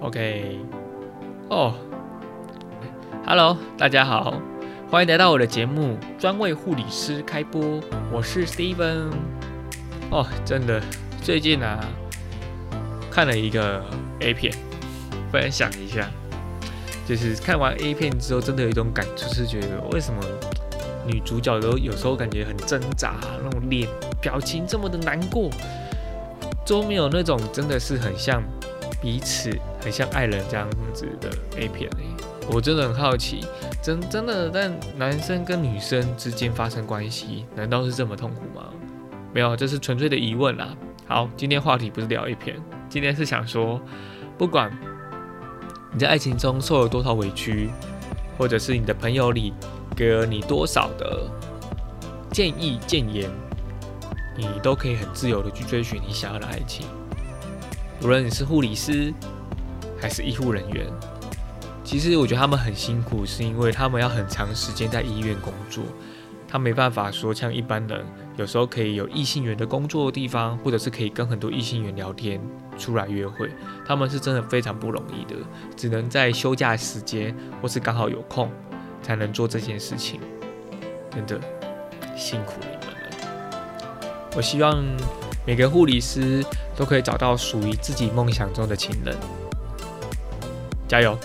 OK，哦，Hello，大家好，欢迎来到我的节目，专为护理师开播，我是 Steven。哦，真的，最近啊，看了一个 A 片，分享一下，就是看完 A 片之后，真的有一种感触，是觉得为什么女主角都有时候感觉很挣扎，那种脸表情这么的难过，都没有那种真的是很像。彼此很像爱人这样子的 A 片，我真的很好奇，真真的但男生跟女生之间发生关系，难道是这么痛苦吗？没有，这是纯粹的疑问啦。好，今天话题不是聊 A 片，今天是想说，不管你在爱情中受了多少委屈，或者是你的朋友里给了你多少的建议建言，你都可以很自由的去追寻你想要的爱情。无论你是护理师还是医护人员，其实我觉得他们很辛苦，是因为他们要很长时间在医院工作，他没办法说像一般人，有时候可以有异性缘的工作的地方，或者是可以跟很多异性缘聊天、出来约会，他们是真的非常不容易的，只能在休假时间或是刚好有空才能做这件事情，真的辛苦你们了。我希望每个护理师。都可以找到属于自己梦想中的情人，加油！